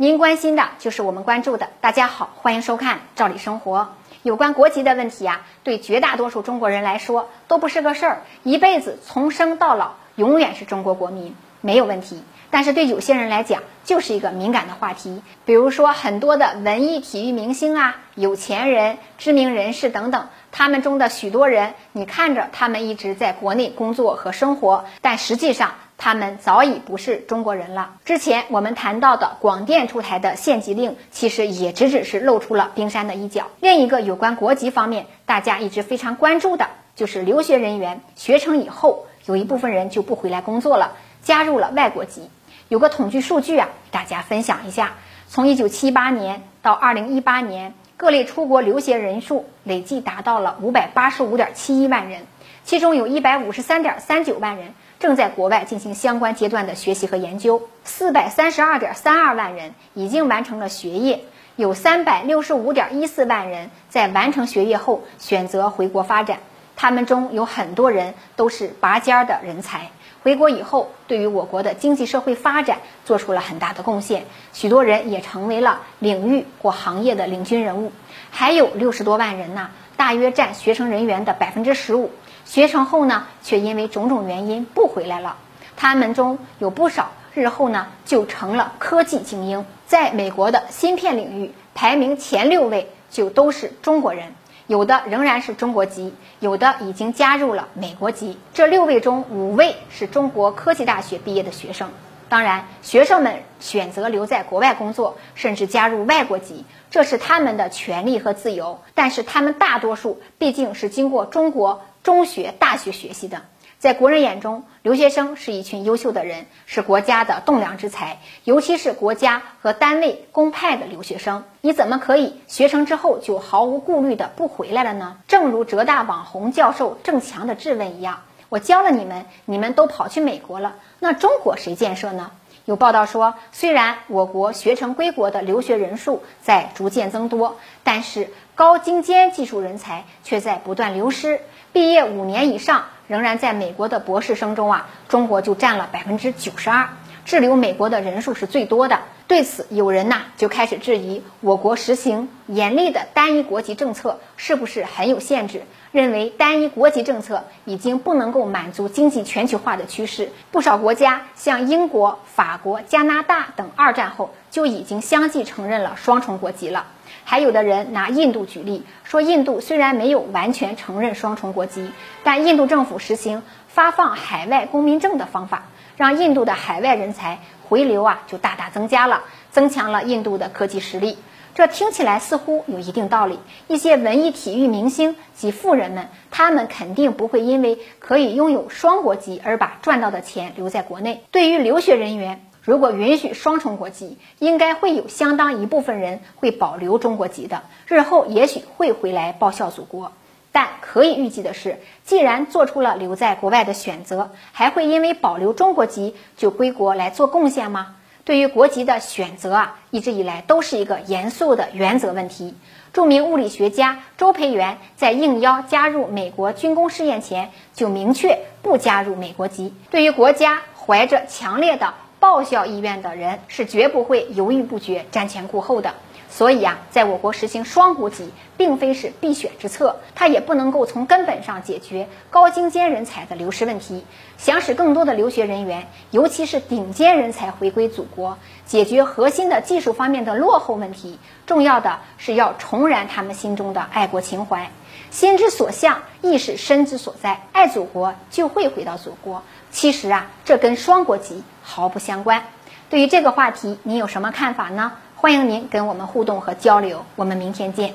您关心的就是我们关注的。大家好，欢迎收看《赵理生活》。有关国籍的问题啊，对绝大多数中国人来说都不是个事儿，一辈子从生到老永远是中国国民，没有问题。但是对有些人来讲，就是一个敏感的话题。比如说很多的文艺体育明星啊、有钱人、知名人士等等，他们中的许多人，你看着他们一直在国内工作和生活，但实际上。他们早已不是中国人了。之前我们谈到的广电出台的限籍令，其实也只只是露出了冰山的一角。另一个有关国籍方面，大家一直非常关注的，就是留学人员学成以后，有一部分人就不回来工作了，加入了外国籍。有个统计数据啊，大家分享一下：从1978年到2018年，各类出国留学人数累计达到了585.71万人，其中有一百五十三点三九万人。正在国外进行相关阶段的学习和研究，四百三十二点三二万人已经完成了学业，有三百六十五点一四万人在完成学业后选择回国发展。他们中有很多人都是拔尖儿的人才，回国以后对于我国的经济社会发展做出了很大的贡献，许多人也成为了领域或行业的领军人物。还有六十多万人呢，大约占学成人员的百分之十五。学成后呢，却因为种种原因不回来了。他们中有不少日后呢就成了科技精英，在美国的芯片领域排名前六位就都是中国人，有的仍然是中国籍，有的已经加入了美国籍。这六位中五位是中国科技大学毕业的学生。当然，学生们选择留在国外工作，甚至加入外国籍，这是他们的权利和自由。但是他们大多数毕竟是经过中国。中学、大学学习的，在国人眼中，留学生是一群优秀的人，是国家的栋梁之才，尤其是国家和单位公派的留学生，你怎么可以学成之后就毫无顾虑的不回来了呢？正如浙大网红教授郑强的质问一样，我教了你们，你们都跑去美国了，那中国谁建设呢？有报道说，虽然我国学成归国的留学人数在逐渐增多，但是高精尖技术人才却在不断流失。毕业五年以上仍然在美国的博士生中啊，中国就占了百分之九十二，滞留美国的人数是最多的。对此，有人呐就开始质疑我国实行严厉的单一国籍政策是不是很有限制，认为单一国籍政策已经不能够满足经济全球化的趋势。不少国家像英国、法国、加拿大等，二战后就已经相继承认了双重国籍了。还有的人拿印度举例，说印度虽然没有完全承认双重国籍，但印度政府实行发放海外公民证的方法，让印度的海外人才回流啊就大大增加了，增强了印度的科技实力。这听起来似乎有一定道理。一些文艺体育明星及富人们，他们肯定不会因为可以拥有双国籍而把赚到的钱留在国内。对于留学人员，如果允许双重国籍，应该会有相当一部分人会保留中国籍的，日后也许会回来报效祖国。但可以预计的是，既然做出了留在国外的选择，还会因为保留中国籍就归国来做贡献吗？对于国籍的选择啊，一直以来都是一个严肃的原则问题。著名物理学家周培源在应邀加入美国军工试验前，就明确不加入美国籍。对于国家怀着强烈的报效意愿的人是绝不会犹豫不决、瞻前顾后的。所以啊，在我国实行双国籍，并非是必选之策，它也不能够从根本上解决高精尖人才的流失问题。想使更多的留学人员，尤其是顶尖人才回归祖国，解决核心的技术方面的落后问题，重要的是要重燃他们心中的爱国情怀。心之所向，亦是身之所在。爱祖国，就会回到祖国。其实啊，这跟双国籍毫不相关。对于这个话题，你有什么看法呢？欢迎您跟我们互动和交流我们明天见。